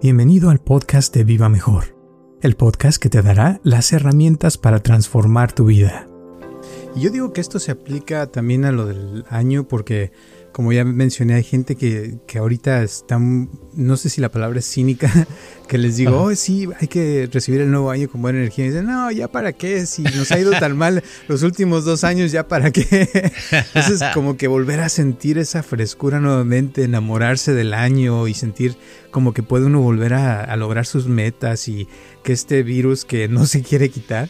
Bienvenido al podcast de Viva Mejor, el podcast que te dará las herramientas para transformar tu vida. Y yo digo que esto se aplica también a lo del año porque como ya mencioné, hay gente que, que ahorita está, no sé si la palabra es cínica, que les digo, oh, sí, hay que recibir el nuevo año con buena energía. Y dicen, no, ya para qué, si nos ha ido tan mal los últimos dos años, ya para qué. Entonces, como que volver a sentir esa frescura nuevamente, enamorarse del año y sentir como que puede uno volver a, a lograr sus metas y que este virus que no se quiere quitar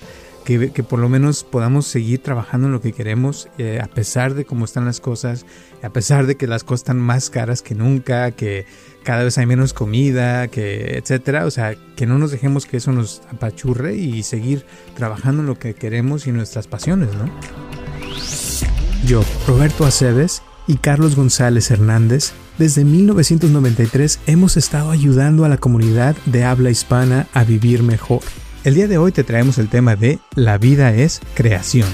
que, por lo menos podamos seguir trabajando en lo que queremos, eh, a pesar de cómo están las cosas, a pesar de que las cosas están más caras que nunca, que cada vez hay menos comida, que etcétera. O sea, que no nos dejemos que eso nos apachurre y seguir trabajando en lo que queremos y nuestras pasiones, ¿no? Yo, Roberto Aceves y Carlos González Hernández, desde 1993 hemos estado ayudando a la comunidad de habla hispana a vivir mejor el día de hoy te traemos el tema de La vida es creación.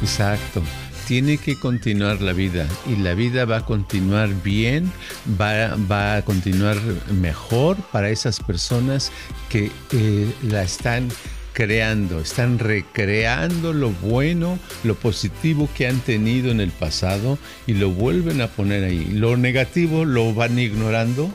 Exacto. Tiene que continuar la vida y la vida va a continuar bien, va, a continuar mejor para esas personas que eh, la están creando, están recreando lo bueno, lo positivo que han tenido en el pasado y lo vuelven a poner ahí. Lo negativo lo van ignorando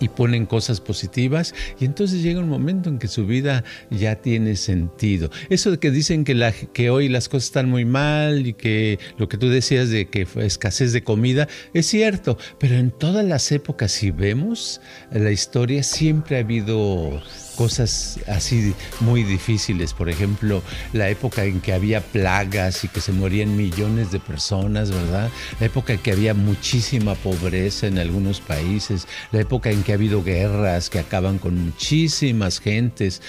y ponen cosas positivas y entonces llega un momento en que su vida ya tiene sentido. Eso de que dicen que, la, que hoy las cosas están muy mal y que lo que tú decías de que fue escasez de comida es cierto, pero en todas las épocas si vemos la historia siempre ha habido cosas así muy difíciles, por ejemplo, la época en que había plagas y que se morían millones de personas, ¿verdad? La época en que había muchísima pobreza en algunos países, la época en que ha habido guerras que acaban con muchísimas gentes,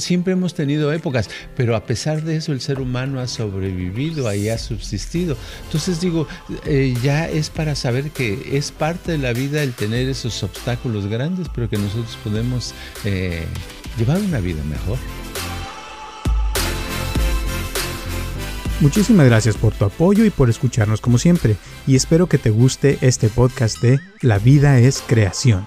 siempre hemos tenido épocas, pero a pesar de eso el ser humano ha sobrevivido, ahí ha subsistido. Entonces digo, eh, ya es para saber que es parte de la vida el tener esos obstáculos grandes, pero que nosotros podemos eh, llevar una vida mejor. Muchísimas gracias por tu apoyo y por escucharnos como siempre, y espero que te guste este podcast de La vida es creación.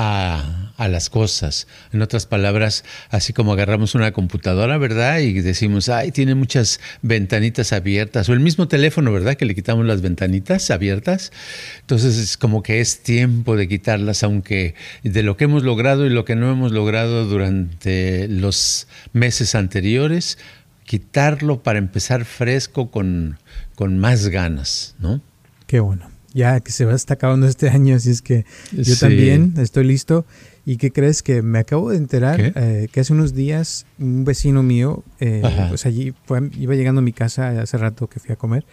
a, las cosas. En otras palabras, así como agarramos una computadora, ¿verdad? Y decimos, ay, tiene muchas ventanitas abiertas. O el mismo teléfono, ¿verdad? Que le quitamos las ventanitas abiertas. Entonces es como que es tiempo de quitarlas, aunque de lo que hemos logrado y lo que no hemos logrado durante los meses anteriores, quitarlo para empezar fresco con, con más ganas, ¿no? Qué bueno ya que se va a estar acabando este año, así es que yo también estoy listo. ¿Y qué crees? Que me acabo de enterar eh, que hace unos días un vecino mío, eh, pues allí iba llegando a mi casa hace rato que fui a comer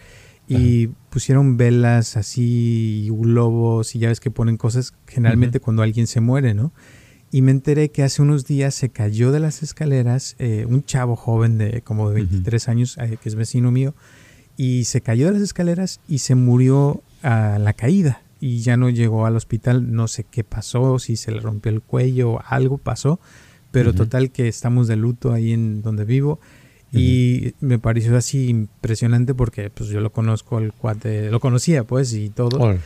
y pusieron velas así, globos y ya ves que ponen cosas generalmente cuando alguien se muere, ¿no? Y me enteré que hace unos días se cayó de las escaleras eh, un chavo joven de como de 23 años, que es vecino mío, y se cayó de las escaleras y se murió a la caída y ya no llegó al hospital, no sé qué pasó, si se le rompió el cuello, algo pasó, pero total que estamos de luto ahí en donde vivo y me pareció así impresionante porque pues yo lo conozco, el cuate, lo conocía pues y todo.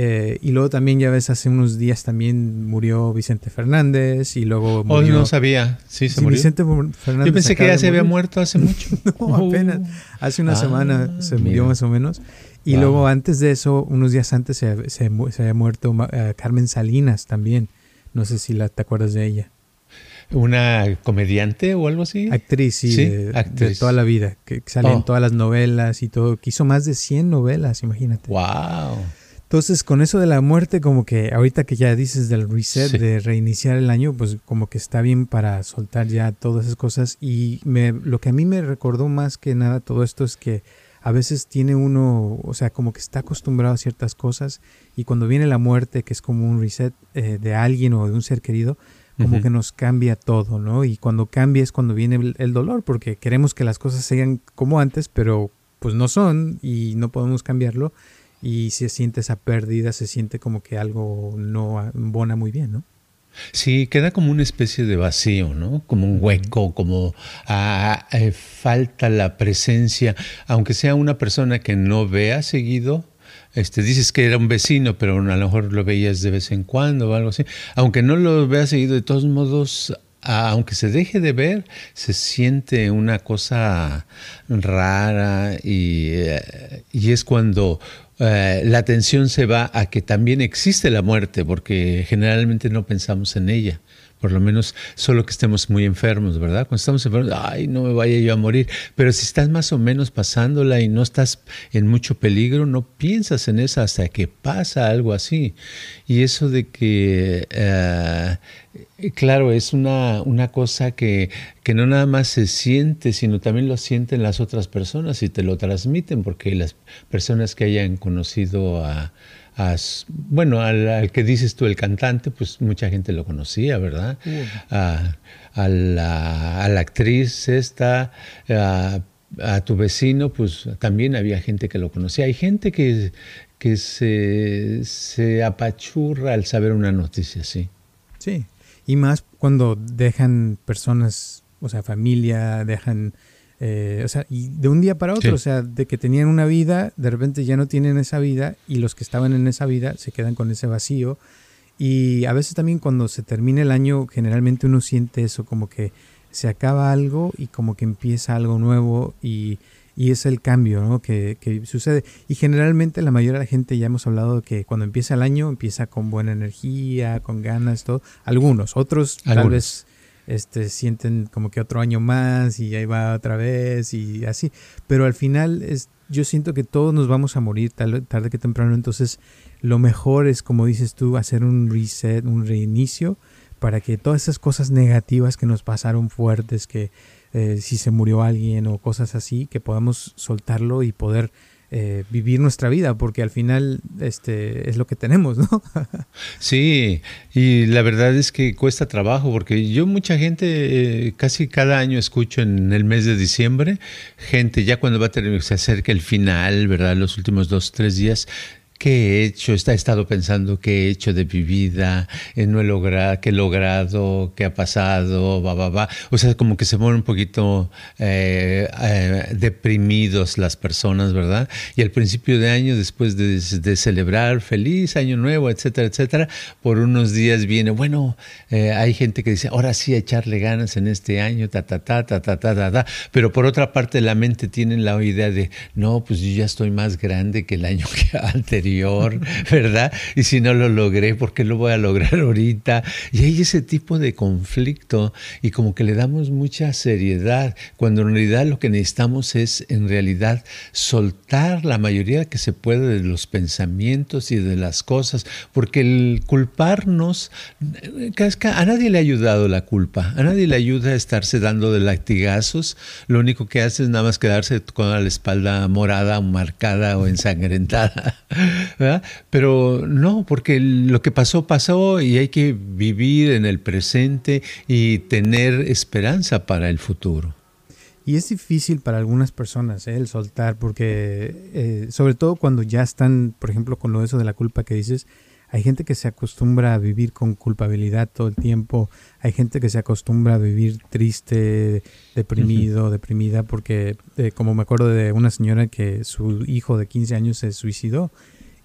Eh, y luego también ya ves, hace unos días también murió Vicente Fernández y luego oh, murió... no sabía, sí, se murió. Vicente Fernández Yo pensé que ya se había muerto hace mucho. no, apenas, hace una ah, semana se murió más o menos. Y luego antes de eso, unos días antes se, se, había muerto eh, Carmen Salinas también. No sé si la, te acuerdas de ella. ¿Una comediante o algo así? Actriz, sí, de, toda la vida, que sale en oh. todas las novelas y todo, que hizo más de 100 novelas, imagínate. ¡Wow! Entonces, con eso de la muerte, como que ahorita que ya dices del reset, de reiniciar el año, pues como que está bien para soltar ya todas esas cosas. Y me, lo que a mí me recordó más que nada todo esto es que a veces tiene uno, o sea, como que está acostumbrado a ciertas cosas y cuando viene la muerte, que es como un reset eh, de alguien o de un ser querido, como que nos cambia todo, ¿no? Y cuando cambia es cuando viene el, dolor, porque queremos que las cosas sigan como antes, pero pues no son y no podemos cambiarlo y se siente esa pérdida, se siente como que algo no abona muy bien, ¿no? Sí, queda como una especie de vacío, ¿no? Como un hueco, como ah, eh, falta la presencia, aunque sea una persona que no vea seguido. Este, dices que era un vecino, pero a lo mejor lo veías de vez en cuando o algo así. Aunque no lo vea seguido, de todos modos, aunque se deje de ver, se siente una cosa rara y, eh, y es cuando eh, la atención se va a que también existe la muerte, porque generalmente no pensamos en ella por lo menos solo que estemos muy enfermos, ¿verdad? Cuando estamos enfermos, ay, no me vaya yo a morir, pero si estás más o menos pasándola y no estás en mucho peligro, no piensas en eso hasta que pasa algo así. Y eso de que, eh, claro, es una, una cosa que, que no nada más se siente, sino también lo sienten las otras personas y te lo transmiten, porque las personas que hayan conocido a bueno, al, que dices tú, el cantante, pues mucha gente lo conocía, ¿verdad? A, la, actriz esta, a, tu vecino, pues también había gente que lo conocía. Hay gente que, que se, se apachurra al saber una noticia así. Sí, y más cuando dejan personas, o sea, familia, dejan eh, o sea, y de un día para otro, o sea, de que tenían una vida, de repente ya no tienen esa vida y los que estaban en esa vida se quedan con ese vacío. Y a veces también cuando se termina el año, generalmente uno siente eso, como que se acaba algo y como que empieza algo nuevo y, y es el cambio ¿no? que, que, sucede. Y generalmente la mayoría de la gente ya hemos hablado de que cuando empieza el año empieza con buena energía, con ganas, todo. Algunos, otros tal vez este, sienten como que otro año más y ahí va otra vez y así. Pero al final es, yo siento que todos nos vamos a morir tarde, que temprano. Entonces lo mejor es, como dices tú, hacer un reset, un reinicio para que todas esas cosas negativas que nos pasaron fuertes, que eh, si se murió alguien o cosas así, que podamos soltarlo y poder eh, vivir nuestra vida, porque al final este, es lo que tenemos, ¿no? sí, y la verdad es que cuesta trabajo, porque yo mucha gente, eh, casi cada año escucho en el mes de diciembre, gente ya cuando va a terminar, se acerca el final, ¿verdad? Los últimos dos, tres días, ¿Qué he hecho? Está, he estado pensando qué he hecho de mi vida, eh, no he logrado, qué he logrado, qué ha pasado, va, va, va. O sea, como que se ponen un poquito eh, eh, deprimidos las personas, ¿verdad? Y al principio de año, después de, celebrar feliz año nuevo, etcétera, etcétera, por unos días viene, bueno, hay gente que dice, ahora sí, echarle ganas en este año, ta, ta, ta, ta, ta, ta, ta, ta. Pero por otra parte, la mente tiene la idea de, no, pues yo ya estoy más grande que el año que anterior ¿verdad? Y si no lo logré, ¿por qué lo voy a lograr ahorita? Y hay ese tipo de conflicto y como que le damos mucha seriedad, cuando en realidad lo que necesitamos es en realidad soltar la mayoría que se puede de los pensamientos y de las cosas, porque el culparnos, a nadie le ha ayudado la culpa, a nadie le ayuda a estarse dando de latigazos, lo único que hace es nada más quedarse con la espalda morada, marcada o ensangrentada. Pero no, porque lo que pasó, pasó y hay que vivir en el presente y tener esperanza para el futuro. Y es difícil para algunas personas ¿eh? el soltar, porque eh, sobre todo cuando ya están, por ejemplo, con lo de eso de la culpa que dices, hay gente que se acostumbra a vivir con culpabilidad todo el tiempo, hay gente que se acostumbra a vivir triste, deprimido, deprimida, porque eh, como me acuerdo de una señora que su hijo de 15 años se suicidó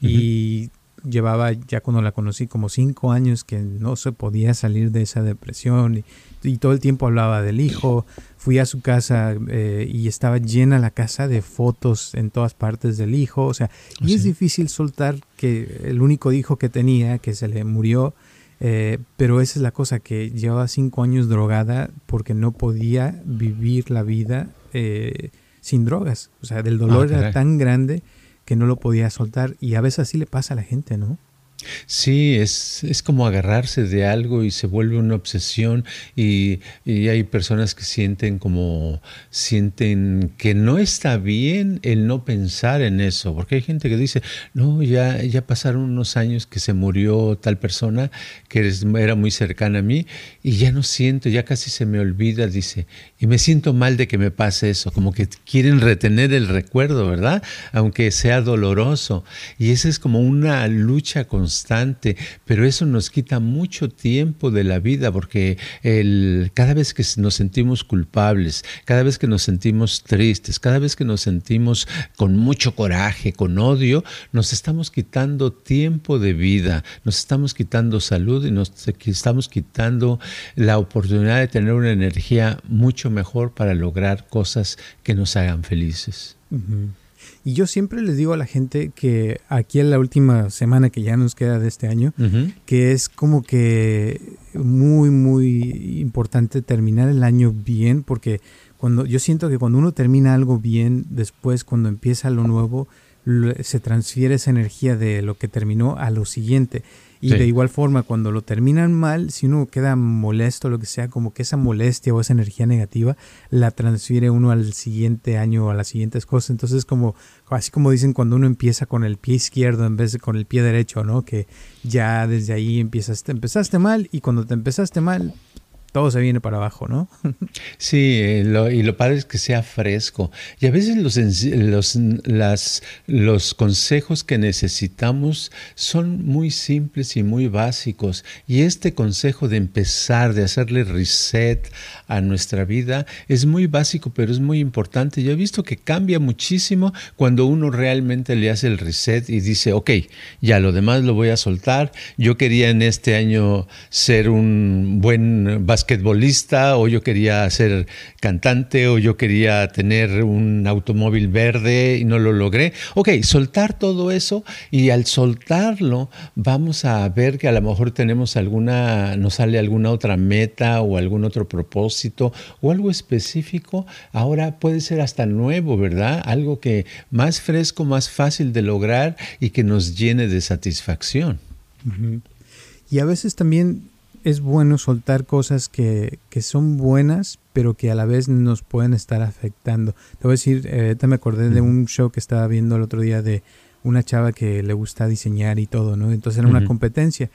y llevaba ya cuando la conocí como cinco años que no se podía salir de esa depresión y, todo el tiempo hablaba del hijo. Fui a su casa eh, y estaba llena la casa de fotos en todas partes del hijo. O sea, y ¿Ah, es difícil soltar que el único hijo que tenía, que se le murió, eh, pero esa es la cosa, que llevaba cinco años drogada porque no podía vivir la vida eh, sin drogas. O sea, del dolor ah, era tan grande que no lo podía soltar y a veces así le pasa a la gente, ¿no? Sí, es, es como agarrarse de algo y se vuelve una obsesión y, y, hay personas que sienten como, sienten que no está bien el no pensar en eso, porque hay gente que dice, no, ya, ya pasaron unos años que se murió tal persona que era muy cercana a mí y ya no siento, ya casi se me olvida, dice, y me siento mal de que me pase eso, como que quieren retener el recuerdo, ¿verdad? Aunque sea doloroso. Y esa es como una lucha constante pero eso nos quita mucho tiempo de la vida porque el, cada vez que nos sentimos culpables, cada vez que nos sentimos tristes, cada vez que nos sentimos con mucho coraje, con odio, nos estamos quitando tiempo de vida, nos estamos quitando salud y nos estamos quitando la oportunidad de tener una energía mucho mejor para lograr cosas que nos hagan felices. Y yo siempre les digo a la gente que aquí en la última semana que ya nos queda de este año, que es como que muy, muy importante terminar el año bien, porque cuando yo siento que cuando uno termina algo bien, después cuando empieza lo nuevo, se transfiere esa energía de lo que terminó a lo siguiente. Y de igual forma, cuando lo terminan mal, si uno queda molesto, lo que sea, como que esa molestia o esa energía negativa la transfiere uno al siguiente año o a las siguientes cosas. Entonces, como así como dicen cuando uno empieza con el pie izquierdo en vez de con el pie derecho, ¿no? Que ya desde ahí empiezas, empezaste mal y cuando te empezaste mal, todo se viene para abajo, ¿no? sí, eh, y lo padre es que sea fresco. Y a veces los, consejos que necesitamos son muy simples y muy básicos. Y este consejo de empezar, de hacerle reset a nuestra vida, es muy básico, pero es muy importante. Yo he visto que cambia muchísimo cuando uno realmente le hace el reset y dice, ok, ya lo demás lo voy a soltar. Yo quería en este año ser un buen basquetbolista o yo quería ser cantante o yo quería tener un automóvil verde y no lo logré. Ok, soltar todo eso y al soltarlo vamos a ver que a lo mejor tenemos alguna, nos sale alguna otra meta o algún otro propósito o algo específico. Ahora puede ser hasta nuevo, ¿verdad? Algo que más fresco, más fácil de lograr y que nos llene de satisfacción. Y a veces también es bueno soltar cosas que, que, son buenas, pero que a la vez nos pueden estar afectando. Te voy a decir, eh, me acordé de un show que estaba viendo el otro día de una chava que le gusta diseñar y todo, ¿no? Entonces era una competencia.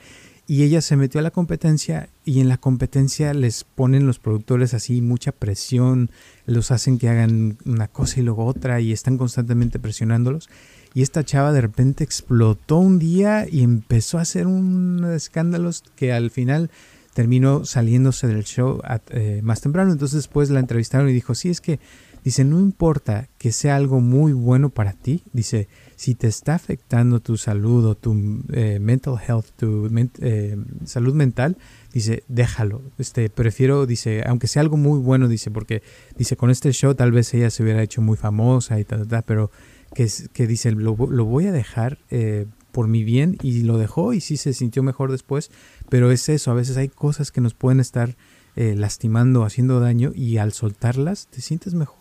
Y ella se metió a la competencia y en la competencia les ponen los productores así mucha presión, los hacen que hagan una cosa y luego otra y están constantemente presionándolos. Y esta chava de repente explotó un día y empezó a hacer un escándalos que al final terminó saliéndose del show eh, más temprano. Entonces después la entrevistaron y dijo, sí, es que, dice, no importa que sea algo muy bueno para ti, dice, si te está afectando tu salud o tu eh, mental health, tu eh, salud mental, dice, déjalo. Este, prefiero, dice, aunque sea algo muy bueno, dice, porque dice, con este show tal vez ella se hubiera hecho muy famosa y tal, tal, pero que, que dice, lo, lo, voy a dejar eh, por mi bien y lo dejó y sí se sintió mejor después, pero es eso, a veces hay cosas que nos pueden estar eh, lastimando, haciendo daño y al soltarlas te sientes mejor.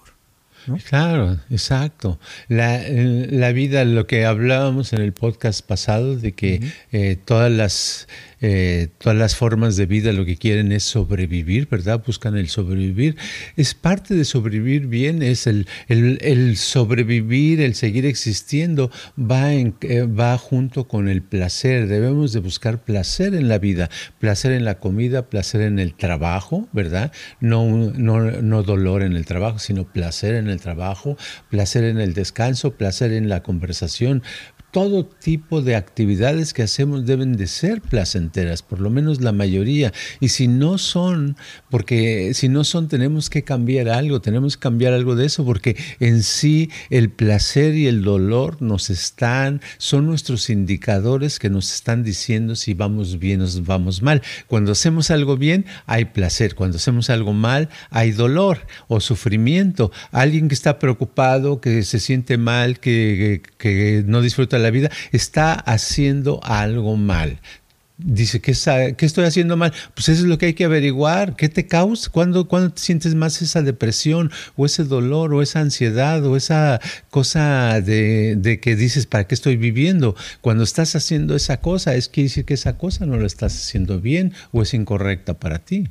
Claro, exacto. La, la, vida, lo que hablábamos en el podcast pasado, de que eh, todas las eh, todas las formas de vida lo que quieren es sobrevivir, ¿verdad? Buscan el sobrevivir. Es parte de sobrevivir bien, es el, el, sobrevivir, el seguir existiendo, va, en, eh, va junto con el placer. Debemos de buscar placer en la vida, placer en la comida, placer en el trabajo, ¿verdad? No, no, no dolor en el trabajo, sino placer en el trabajo, placer en el descanso, placer en la conversación, todo tipo de actividades que hacemos deben de ser placenteras, por lo menos la mayoría. Y si no son, porque si no son, tenemos que cambiar algo, tenemos que cambiar algo de eso, porque en sí el placer y el dolor nos están, son nuestros indicadores que nos están diciendo si vamos bien o vamos mal. Cuando hacemos algo bien, hay placer. Cuando hacemos algo mal, hay dolor o sufrimiento. Alguien que está preocupado, que se siente mal, que, que no disfruta la vida, está haciendo algo mal. Dice, ¿qué, ¿qué, estoy haciendo mal? Pues eso es lo que hay que averiguar. ¿Qué te causa? ¿Cuándo, ¿Cuándo te sientes más esa depresión o ese dolor o esa ansiedad o esa cosa de, de, que dices, ¿para qué estoy viviendo? Cuando estás haciendo esa cosa, es que decir que esa cosa no lo estás haciendo bien o es incorrecta para ti.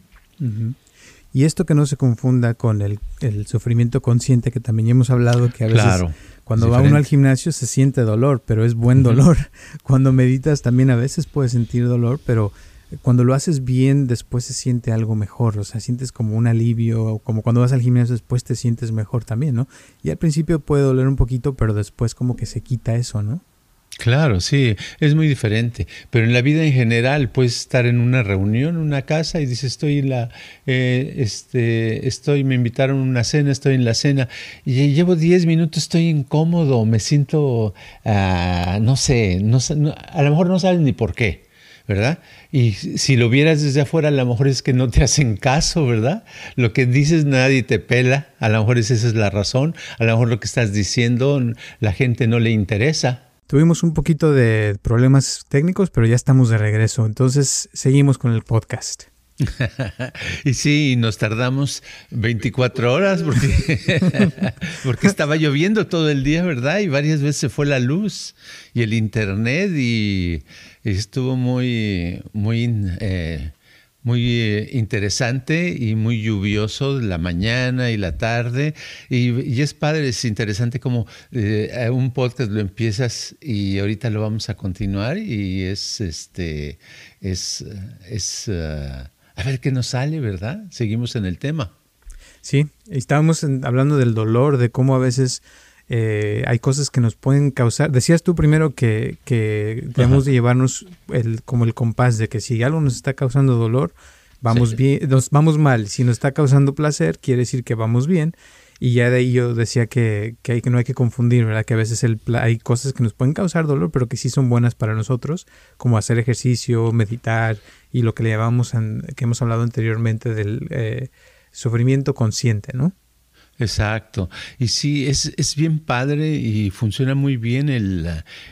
Y esto que no se confunda con el, el, sufrimiento consciente que también hemos hablado, que a veces claro. Cuando va uno al gimnasio se siente dolor, pero es buen dolor. Cuando meditas también a veces puedes sentir dolor, pero cuando lo haces bien después se siente algo mejor, o sea, sientes como un alivio, o como cuando vas al gimnasio después te sientes mejor también, ¿no? Y al principio puede doler un poquito, pero después como que se quita eso, ¿no? Claro, sí, es muy diferente. Pero en la vida en general puedes estar en una reunión, en una casa y dices estoy en la, eh, este, estoy, me invitaron a una cena, estoy en la cena y llevo 10 minutos, estoy incómodo, me siento, uh, no sé, no, a lo mejor no sabes ni por qué. ¿verdad? Y si lo vieras desde afuera, a lo mejor es que no te hacen caso, ¿verdad? Lo que dices nadie te pela, a lo mejor esa es la razón, a lo mejor lo que estás diciendo la gente no le interesa, Tuvimos un poquito de problemas técnicos, pero ya estamos de regreso. Entonces seguimos con el podcast. y sí, nos tardamos 24 horas porque, estaba lloviendo todo el día, ¿verdad? Y varias veces se fue la luz y el internet y, estuvo muy, muy eh, muy eh, interesante y muy lluvioso la mañana y la tarde. Y, es padre, es interesante como eh, un podcast lo empiezas y ahorita lo vamos a continuar y es, este, es, es uh, a ver qué nos sale, ¿verdad? Seguimos en el tema. Sí, estábamos hablando del dolor, de cómo a veces eh, hay cosas que nos pueden causar. Decías tú primero que, que debemos de llevarnos el, como el compás de que si algo nos está causando dolor, vamos bien, nos vamos mal. Si nos está causando placer, quiere decir que vamos bien. Y ya de ahí yo decía que, que, hay, que no hay que confundir, ¿verdad? Que a veces el, hay cosas que nos pueden causar dolor, pero que sí son buenas para nosotros, como hacer ejercicio, meditar y lo que le llamamos, que hemos hablado anteriormente del eh, sufrimiento consciente, ¿no? Exacto. Y sí, es, es, bien padre y funciona muy bien el,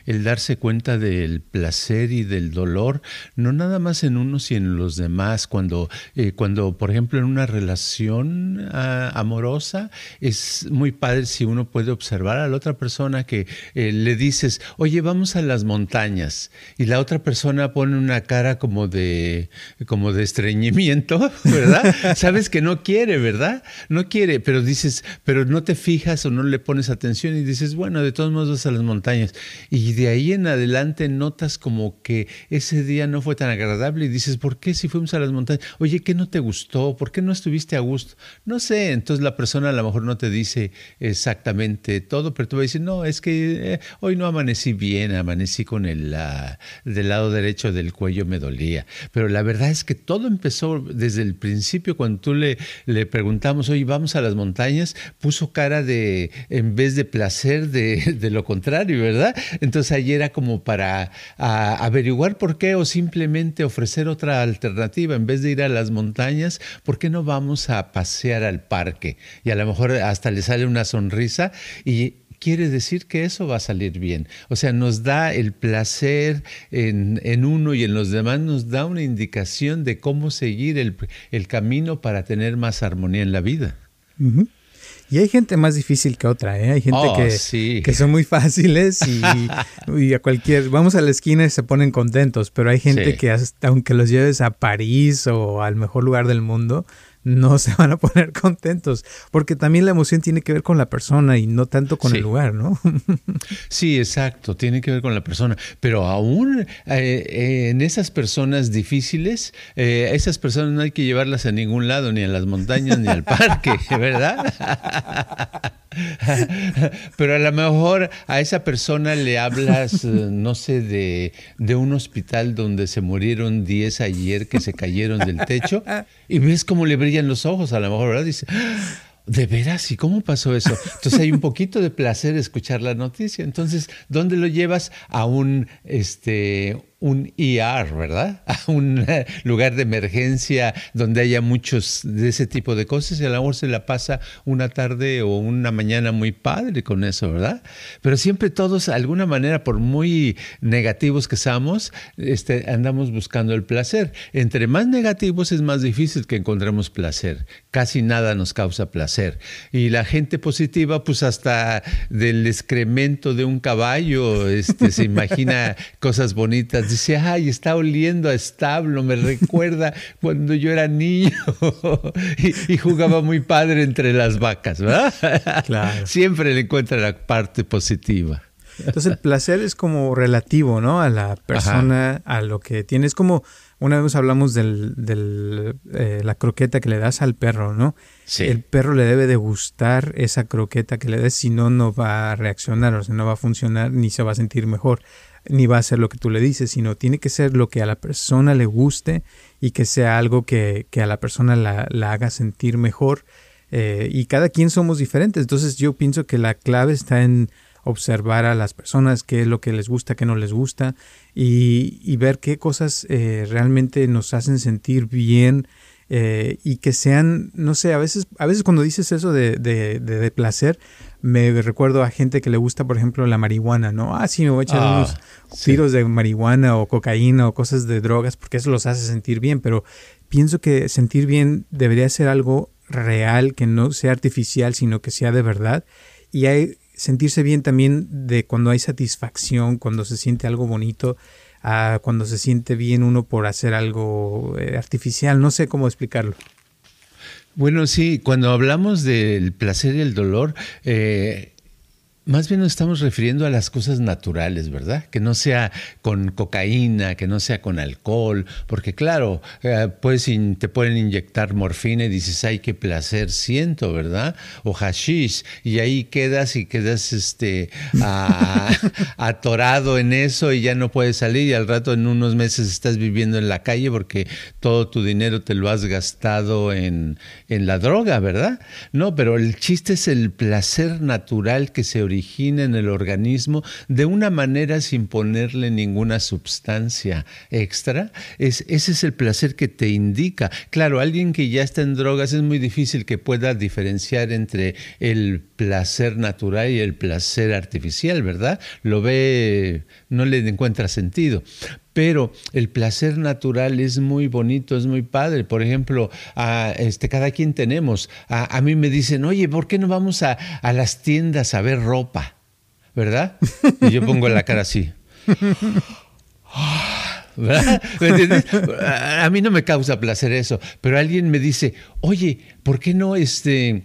el, darse cuenta del placer y del dolor, no nada más en unos y en los demás. Cuando, eh, cuando por ejemplo, en una relación ah, amorosa, es muy padre si uno puede observar a la otra persona que eh, le dices, oye, vamos a las montañas, y la otra persona pone una cara como de, como de estreñimiento, ¿verdad? Sabes que no quiere, ¿verdad? No quiere, pero dices, pero no te fijas o no le pones atención y dices, bueno, de todos modos vas a las montañas. Y de ahí en adelante notas como que ese día no fue tan agradable y dices, ¿por qué si fuimos a las montañas? Oye, ¿qué no te gustó? ¿Por qué no estuviste a gusto? No sé, entonces la persona a lo mejor no te dice exactamente todo, pero tú vas a decir, no, es que eh, hoy no amanecí bien, amanecí con el del lado derecho del cuello me dolía. Pero la verdad es que todo empezó desde el principio cuando tú le, le preguntamos, oye, vamos a las montañas puso cara de, en vez de placer, de, lo contrario, ¿verdad? Entonces ahí era como para averiguar por qué o simplemente ofrecer otra alternativa. En vez de ir a las montañas, ¿por qué no vamos a pasear al parque? Y a lo mejor hasta le sale una sonrisa y quiere decir que eso va a salir bien. O sea, nos da el placer en, en uno y en los demás, nos da una indicación de cómo seguir el, el camino para tener más armonía en la vida. Y hay gente más difícil que otra, ¿eh? Hay gente Oh, que, sí. que son muy fáciles y, y a cualquier... Vamos a la esquina y se ponen contentos, pero hay gente Sí. que hasta aunque los lleves a París o al mejor lugar del mundo, no se van a poner contentos, porque también la emoción tiene que ver con la persona y no tanto con Sí. el lugar, ¿no? Sí, exacto, tiene que ver con la persona. Pero aún eh, eh, en esas personas difíciles, eh, esas personas no hay que llevarlas a ningún lado, ni a las montañas, ni al parque, ¿verdad? Pero a lo mejor a esa persona le hablas, eh, no sé, de, de un hospital donde se murieron 10 ayer que se cayeron del techo y ves cómo le brillan los ojos, a lo mejor, ¿verdad? Dice, "Ah, ¿De veras? ¿Y cómo pasó eso? Entonces hay un poquito de placer escuchar la noticia. Entonces, ¿dónde lo llevas? A un, este, un ER, ¿verdad? A un lugar de emergencia donde haya muchos de ese tipo de cosas y a lo mejor se la pasa una tarde o una mañana muy padre con eso, ¿verdad? Pero siempre todos, de alguna manera, por muy negativos que seamos, este, andamos buscando el placer. Entre más negativos es más difícil que encontremos placer. Casi nada nos causa placer. Y la gente positiva, pues hasta del excremento de un caballo, este, se imagina cosas bonitas. Dice, ay, está oliendo a establo, me recuerda cuando yo era niño y, jugaba muy padre entre las vacas, ¿verdad? Siempre le encuentra la parte positiva. Entonces el placer es como relativo, ¿no? A la persona, a lo que tiene. Es como una vez hablamos de del, eh, la croqueta que le das al perro, ¿no? Sí. El perro le debe de gustar esa croqueta que le des, si no, no va a reaccionar, o sea, no va a funcionar ni se va a sentir mejor, ni va a ser lo que tú le dices, sino tiene que ser lo que a la persona le guste y que sea algo que, que a la persona la, la haga sentir mejor. Eh, y cada quien somos diferentes, entonces yo pienso que la clave está en observar a las personas, qué es lo que les gusta, qué no les gusta y, ver qué cosas eh, realmente nos hacen sentir bien eh, y que sean, no sé, a veces, a veces cuando dices eso de, de, placer, me recuerdo a gente que le gusta, por ejemplo, la marihuana, ¿no? Ah, sí, me voy a echar ah, unos tiros de marihuana o cocaína o cosas de drogas porque eso los hace sentir bien, pero pienso que sentir bien debería ser algo real, que no sea artificial, sino que sea de verdad. Y hay sentirse bien también de cuando hay satisfacción, cuando se siente algo bonito, cuando se siente bien uno por hacer algo eh, artificial. No sé cómo explicarlo. Bueno, sí, cuando hablamos del placer y el dolor, eh, más bien nos estamos refiriendo a las cosas naturales, ¿verdad? Que no sea con cocaína, que no sea con alcohol, porque claro, eh, pues te pueden inyectar morfina y dices, ay, qué placer siento, ¿verdad? O hashish, y ahí quedas y quedas este, atorado en eso y ya no puedes salir y al rato en unos meses estás viviendo en la calle porque todo tu dinero te lo has gastado en, en la droga, ¿verdad? No, pero el chiste es el placer natural que se origina origina en el organismo de una manera sin ponerle ninguna sustancia extra, es, ese es el placer que te indica. Claro, alguien que ya está en drogas es muy difícil que pueda diferenciar entre el placer natural y el placer artificial, ¿verdad? Lo ve, no le encuentra sentido pero el placer natural es muy bonito, es muy padre. Por ejemplo, a, este, cada quien tenemos. A, mí me dicen, oye, ¿por qué no vamos a, a las tiendas a ver ropa? ¿Verdad? Y yo pongo la cara así. ¿verdad? A mí no me causa placer eso, pero alguien me dice, oye, ¿por qué no este,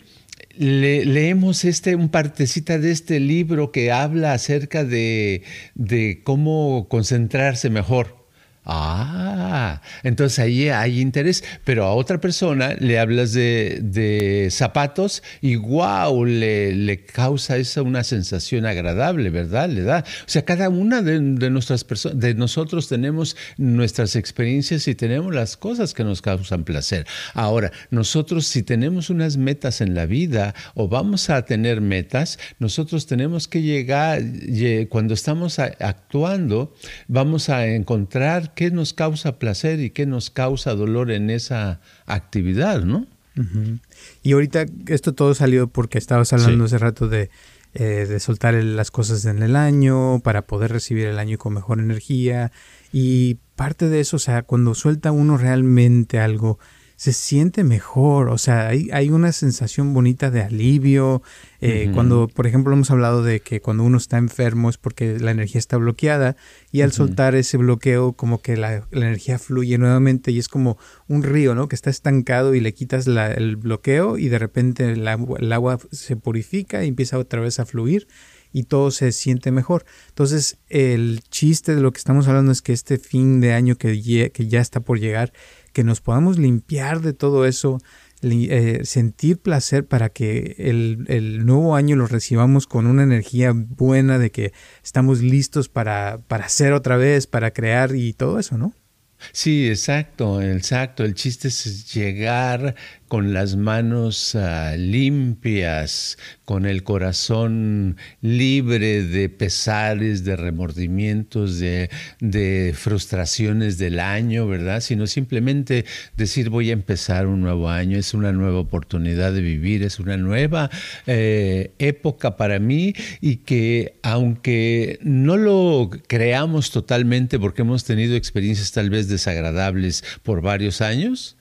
leemos este, un partecita de este libro que habla acerca de, de cómo concentrarse mejor. Ah, entonces ahí hay interés, pero a otra persona le hablas de, zapatos y wow, le, le, causa esa una sensación agradable, ¿verdad? Le da. O sea, cada una de, nuestras personas, de nosotros tenemos nuestras experiencias y tenemos las cosas que nos causan placer. Ahora, nosotros si tenemos unas metas en la vida o vamos a tener metas, nosotros tenemos que llegar, cuando estamos actuando, vamos a encontrar qué nos causa placer y qué nos causa dolor en esa actividad, ¿no? Y ahorita esto todo salió porque estabas hablando hace rato de, eh, de soltar las cosas en el año para poder recibir el año con mejor energía. Y parte de eso, o sea, cuando suelta uno realmente algo, se siente mejor, o sea, hay, hay una sensación bonita de alivio. Eh, cuando, por ejemplo, hemos hablado de que cuando uno está enfermo es porque la energía está bloqueada y al soltar ese bloqueo como que la, energía fluye nuevamente y es como un río, ¿no? Que está estancado y le quitas el bloqueo y de repente el agua, se purifica y empieza otra vez a fluir y todo se siente mejor. Entonces, el chiste de lo que estamos hablando es que este fin de año que, que ya está por llegar, que nos podamos limpiar de todo eso, eh, sentir placer para que el, nuevo año lo recibamos con una energía buena de que estamos listos para, para hacer otra vez, para crear y todo eso, ¿no? Sí, exacto, exacto. El chiste es llegar con las manos uh, limpias, con el corazón libre de pesares, de remordimientos, de, de, frustraciones del año, ¿verdad? Sino simplemente decir voy a empezar un nuevo año, es una nueva oportunidad de vivir, es una nueva eh, época para mí y que aunque no lo creamos totalmente porque hemos tenido experiencias tal vez desagradables por varios años,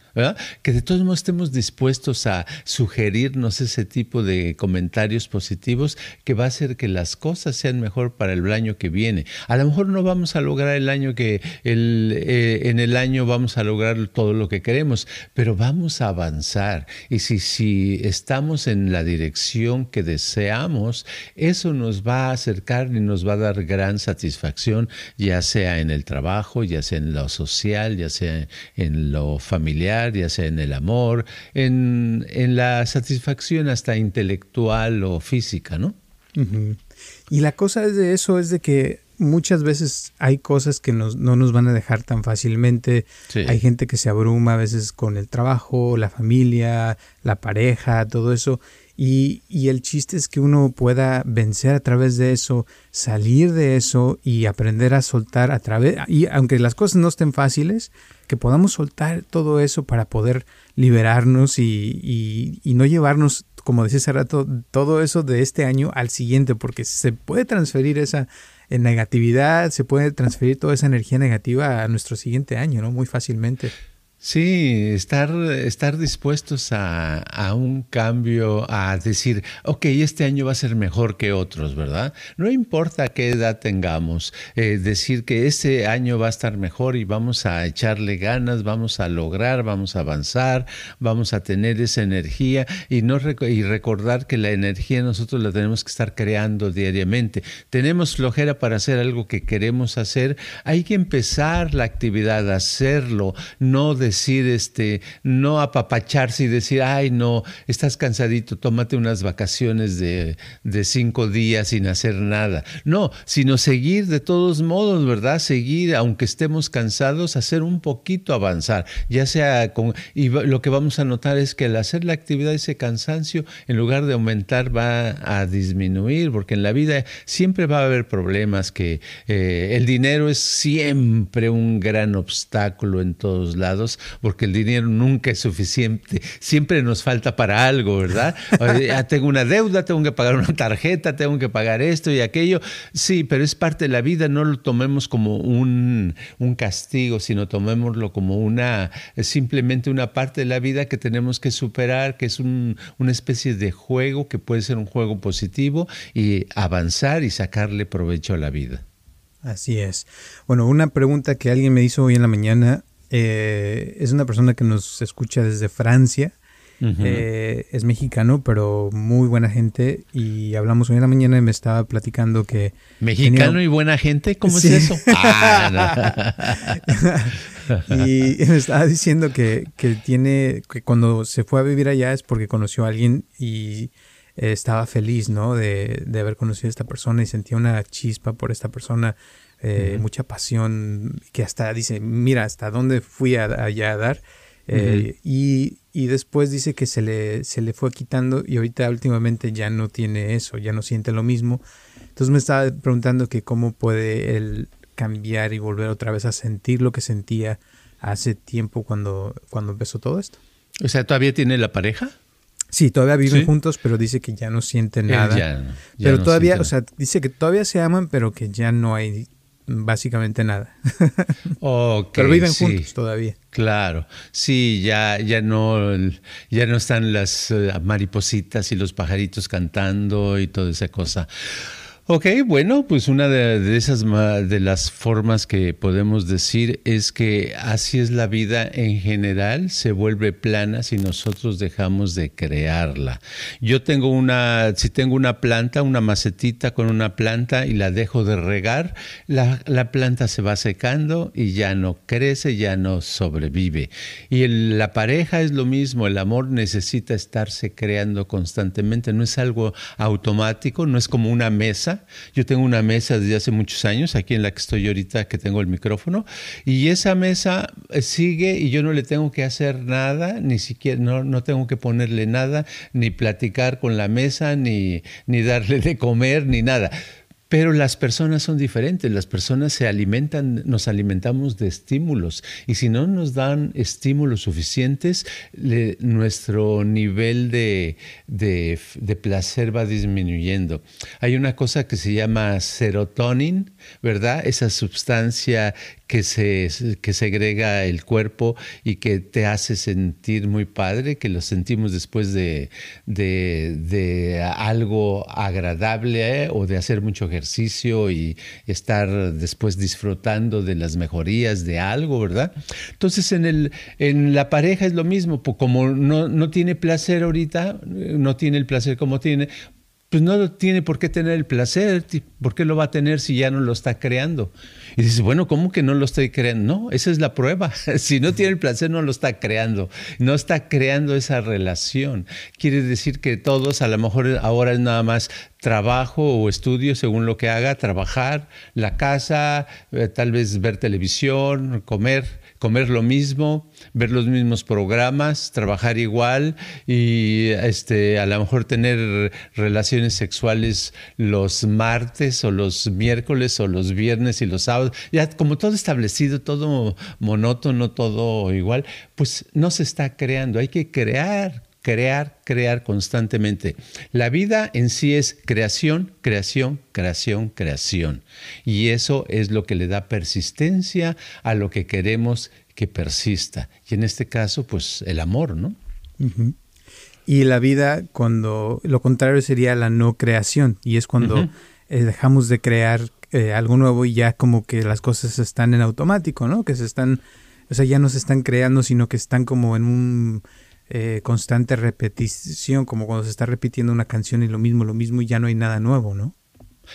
que de todos modos estemos dispuestos a sugerirnos ese tipo de comentarios positivos que va a hacer que las cosas sean mejor para el año que viene. A lo mejor no vamos a lograr el año que el, eh, en el año vamos a lograr todo lo que queremos, pero vamos a avanzar. Y si, si estamos en la dirección que deseamos, eso nos va a acercar y nos va a dar gran satisfacción, ya sea en el trabajo, ya sea en lo social, ya sea en lo familiar ya sea en el amor, en, la satisfacción hasta intelectual o física, ¿no? Y la cosa de eso es de que muchas veces hay cosas que no nos van a dejar tan fácilmente. Hay gente que se abruma a veces con el trabajo, la familia, la pareja, todo eso. Y, y, el chiste es que uno pueda vencer a través de eso, salir de eso y aprender a soltar a través, y aunque las cosas no estén fáciles, que podamos soltar todo eso para poder liberarnos y, y no llevarnos, como decía hace rato, todo eso de este año al siguiente, porque se puede transferir esa negatividad, se puede transferir toda esa energía negativa a nuestro siguiente año, ¿no? Muy fácilmente. Sí, estar, estar dispuestos a, a, un cambio, a decir, ok, este año va a ser mejor que otros, ¿verdad? No importa qué edad tengamos, eh, decir que este año va a estar mejor y vamos a echarle ganas, vamos a lograr, vamos a avanzar, vamos a tener esa energía y, no, y recordar que la energía nosotros la tenemos que estar creando diariamente. Tenemos flojera para hacer algo que queremos hacer, hay que empezar la actividad, hacerlo, no de decir, este, no apapacharse y decir, ay, no, estás cansadito, tómate unas vacaciones de, de cinco días sin hacer nada. No, sino seguir de todos modos, ¿verdad? Seguir, aunque estemos cansados, hacer un poquito avanzar, ya sea con, y lo que vamos a notar es que al hacer la actividad, ese cansancio, en lugar de aumentar, va a disminuir, porque en la vida siempre va a haber problemas que eh, el dinero es siempre un gran obstáculo en todos lados porque el dinero nunca es suficiente, siempre nos falta para algo, ¿verdad? Ya tengo una deuda, tengo que pagar una tarjeta, tengo que pagar esto y aquello. Sí, pero es parte de la vida, no lo tomemos como un, un castigo, sino tomémoslo como una, simplemente una parte de la vida que tenemos que superar, que es un, una especie de juego que puede ser un juego positivo y avanzar y sacarle provecho a la vida. Así es. Bueno, una pregunta que alguien me hizo hoy en la mañana eh, es una persona que nos escucha desde Francia. Eh, es mexicano, pero muy buena gente. Y hablamos hoy en la mañana y me estaba platicando que. ¿Mexicano y buena gente? ¿Cómo es eso? Ah, y me estaba diciendo que, que, tiene. que cuando se fue a vivir allá es porque conoció a alguien y estaba feliz, ¿no? De, de haber conocido a esta persona y sentía una chispa por esta persona eh, mucha pasión, que hasta dice, mira, hasta dónde fui allá a dar. Eh, y, y, después dice que se le, se le fue quitando y ahorita últimamente ya no tiene eso, ya no siente lo mismo. Entonces me estaba preguntando que cómo puede él cambiar y volver otra vez a sentir lo que sentía hace tiempo cuando, cuando empezó todo esto. O sea, ¿todavía tiene la pareja? Sí, todavía viven juntos, pero dice que ya no siente nada. pero todavía, o sea, dice que todavía se aman, pero que ya no hay básicamente nada. Pero viven juntos todavía. Claro, sí, ya, ya no, ya no están las eh, maripositas y los pajaritos cantando y toda esa cosa. Ok, bueno, pues una de, esas de las formas que podemos decir es que así es la vida en general, se vuelve plana si nosotros dejamos de crearla. Yo tengo una, si tengo una planta, una macetita con una planta y la dejo de regar, la, la planta se va secando y ya no crece, ya no sobrevive. Y la pareja es lo mismo, el amor necesita estarse creando constantemente, no es algo automático, no es como una mesa Yo tengo una mesa desde hace muchos años, aquí en la que estoy ahorita, que tengo el micrófono, y esa mesa eh, sigue y yo no le tengo que hacer nada, ni siquiera, no, no tengo que ponerle nada, ni platicar con la mesa, ni, ni darle de comer, ni nada. Pero las personas son diferentes, las personas se alimentan, nos alimentamos de estímulos y si no nos dan estímulos suficientes, nuestro nivel de, de, placer va disminuyendo. Hay una cosa que se llama serotonin, ¿verdad? Esa sustancia que se que segrega el cuerpo y que te hace sentir muy padre, que lo sentimos después de, de, algo agradable ¿eh? o de hacer mucho ejercicio y estar después disfrutando de las mejorías de algo, ¿verdad? Entonces en, el, en la pareja es lo mismo, como no, no tiene placer ahorita, no tiene el placer como tiene, pues no tiene por qué tener el placer, ¿por qué lo va a tener si ya no lo está creando? Y dices, bueno, ¿cómo que no lo estoy creando? No, esa es la prueba. si no tiene el placer, no lo está creando, no está creando esa relación. Quiere decir que todos, a lo mejor ahora es nada más trabajo o estudio según lo que haga, trabajar, la casa, eh, tal vez ver televisión, comer comer lo mismo, ver los mismos programas, trabajar igual y este, a lo mejor tener relaciones sexuales los martes o los miércoles o los viernes y los sábados. Ya como todo establecido, todo monótono, todo igual, pues no se está creando. Hay que crear, crear, crear constantemente. La vida en sí es creación, creación, creación, creación. Y eso es lo que le da persistencia a lo que queremos que persista. Y en este caso, pues el amor, ¿no? Y la vida, cuando lo contrario sería la no creación, y es cuando eh, dejamos de crear eh, algo nuevo y ya como que las cosas están en automático, ¿no? Que se están, o sea, ya no se están creando, sino que están como en un eh, constante repetición, como cuando se está repitiendo una canción y lo mismo, lo mismo y ya no hay nada nuevo, ¿no?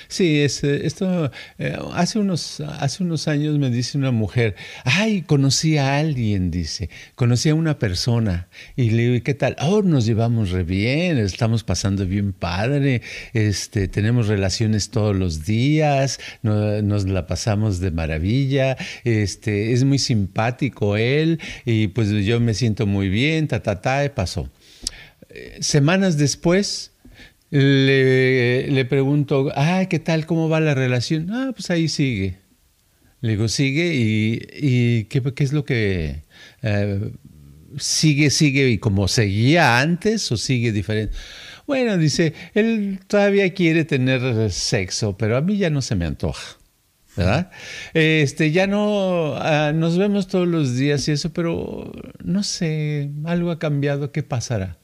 Sí, esto eh, hace, unos, hace unos años me dice una mujer, ay, conocí a alguien, dice, conocí a una persona y le digo, ¿qué tal? Oh, nos llevamos re bien, estamos pasando bien padre, este, tenemos relaciones todos los días, nos la pasamos de maravilla, este, es muy simpático él y pues yo me siento muy bien, ta, ta, ta, pasó. Eh, semanas después, le, le pregunto, ah, ¿qué tal? ¿Cómo va la relación? Ah, pues ahí sigue. Le digo, sigue y, y ¿qué, ¿qué, es lo que eh, sigue, sigue y como seguía antes o sigue diferente? Bueno, dice, él todavía quiere tener sexo, pero a mí ya no se me antoja. ¿verdad? Este, ya no ah, nos vemos todos los días y eso, pero no sé, algo ha cambiado, ¿qué pasará?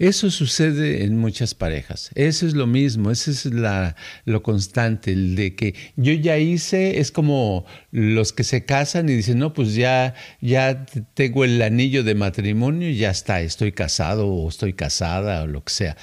Eso sucede en muchas parejas. Eso es lo mismo, eso es la, lo constante, el de que yo ya hice, es como los que se casan y dicen, no, pues ya, ya tengo el anillo de matrimonio y ya está, estoy casado o estoy casada o lo que sea.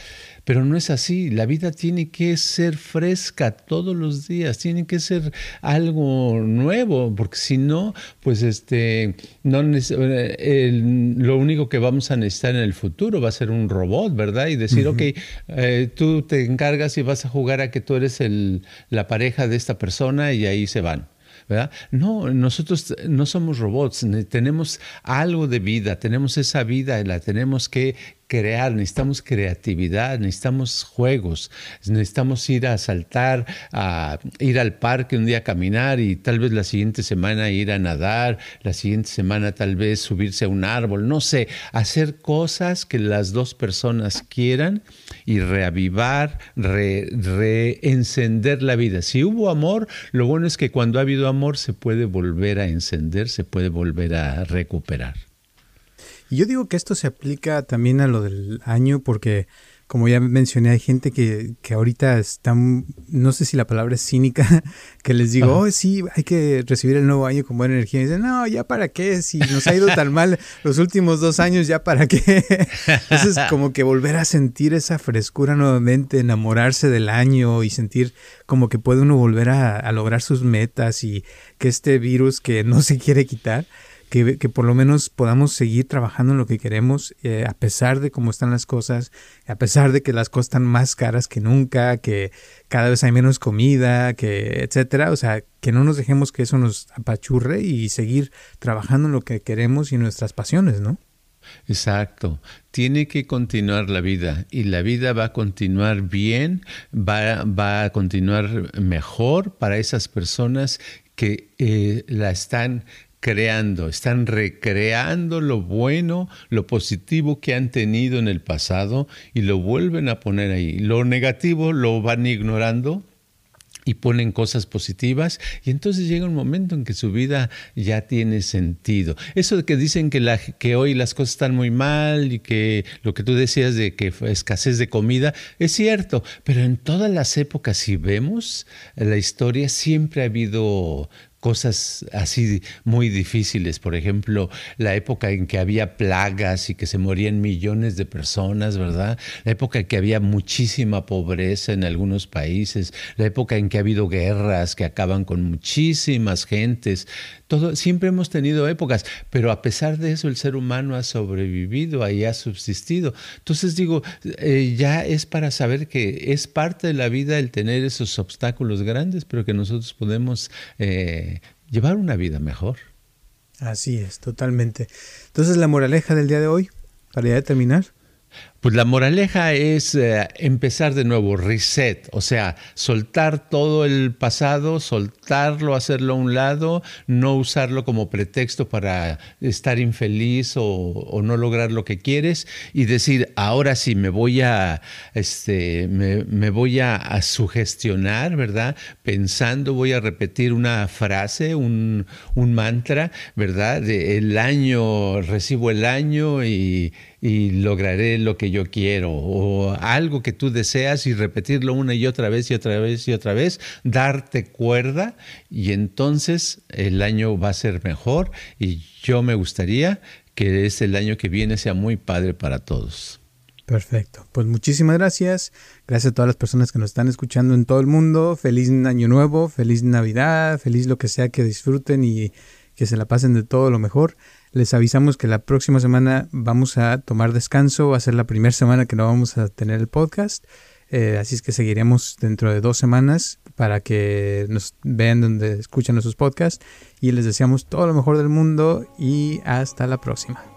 Pero no es así. La vida tiene que ser fresca todos los días, tiene que ser algo nuevo, porque si no, pues este, no, lo único que vamos a necesitar en el futuro va a ser un robot, ¿verdad? Y decir, ok, eh, tú te encargas y vas a jugar a que tú eres el, la pareja de esta persona y ahí se van. ¿Verdad? No, nosotros no somos robots, tenemos algo de vida, tenemos esa vida y la tenemos que crear, necesitamos creatividad, necesitamos juegos, necesitamos ir a saltar, a ir al parque un día a caminar y tal vez la siguiente semana ir a nadar, la siguiente semana tal vez subirse a un árbol, no sé, hacer cosas que las dos personas quieran y reavivar, reencender la vida. Si hubo amor, lo bueno es que cuando ha habido amor se puede volver a encender, se puede volver a recuperar. Yo digo que esto se aplica también a lo del año porque, como ya mencioné, hay gente que, que ahorita está, no sé si la palabra es cínica, que les digo, oh, sí, hay que recibir el nuevo año con buena energía. Y dicen, no, ya para qué, si nos ha ido tan mal los últimos dos años, ya para qué. Entonces, como que volver a sentir esa frescura nuevamente, enamorarse del año y sentir como que puede uno volver a, a lograr sus metas y que este virus que no se quiere quitar que, que por lo menos podamos seguir trabajando en lo que queremos, eh, a pesar de cómo están las cosas, a pesar de que las cosas están más caras que nunca, que cada vez hay menos comida, que etcétera. O sea, que no nos dejemos que eso nos apachurre y seguir trabajando en lo que queremos y nuestras pasiones, ¿no? Exacto. Tiene que continuar la vida y la vida va a continuar bien, va, va a continuar mejor para esas personas que eh, la están están recreando lo bueno, lo positivo que han tenido en el pasado y lo vuelven a poner ahí. Lo negativo lo van ignorando y ponen cosas positivas y entonces llega un momento en que su vida ya tiene sentido. Eso de que dicen que, que hoy las cosas están muy mal y que lo que tú decías de que escasez de comida es cierto, pero en todas las épocas si vemos la historia siempre ha habido cosas así muy difíciles, por ejemplo, la época en que había plagas y que se morían millones de personas, ¿verdad? La época en que había muchísima pobreza en algunos países, la época en que ha habido guerras que acaban con muchísimas gentes. Todo, siempre hemos tenido épocas, pero a pesar de eso el ser humano ha sobrevivido, ahí ha subsistido. Entonces digo, eh, ya es para saber que es parte de la vida el tener esos obstáculos grandes, pero que nosotros podemos eh, llevar una vida mejor. Así es, totalmente. Entonces la moraleja del día de hoy, para ya terminar. Pues la moraleja es eh, empezar de nuevo, reset, o sea, soltar todo el pasado, soltarlo, hacerlo a un lado, no usarlo como pretexto para estar infeliz o, no lograr lo que quieres y decir, ahora sí me voy a, este, me, voy a, sugestionar, ¿verdad? Pensando, voy a repetir una frase, un, un mantra, ¿verdad? De el año, recibo el año y y lograré lo que yo quiero, o algo que tú deseas y repetirlo una y otra vez y otra vez y otra vez, darte cuerda y entonces el año va a ser mejor y yo me gustaría que es el año que viene sea muy padre para todos. Perfecto. Pues muchísimas gracias. Gracias a todas las personas que nos están escuchando en todo el mundo. Feliz año nuevo, feliz Navidad, feliz lo que sea que disfruten y que se la pasen de todo lo mejor. Les avisamos que la próxima semana vamos a tomar descanso, va a ser la primera semana que no vamos a tener el podcast. Eh, así es que seguiremos dentro de dos semanas para que nos vean donde escuchan nuestros podcasts. Y les deseamos todo lo mejor del mundo y hasta la próxima.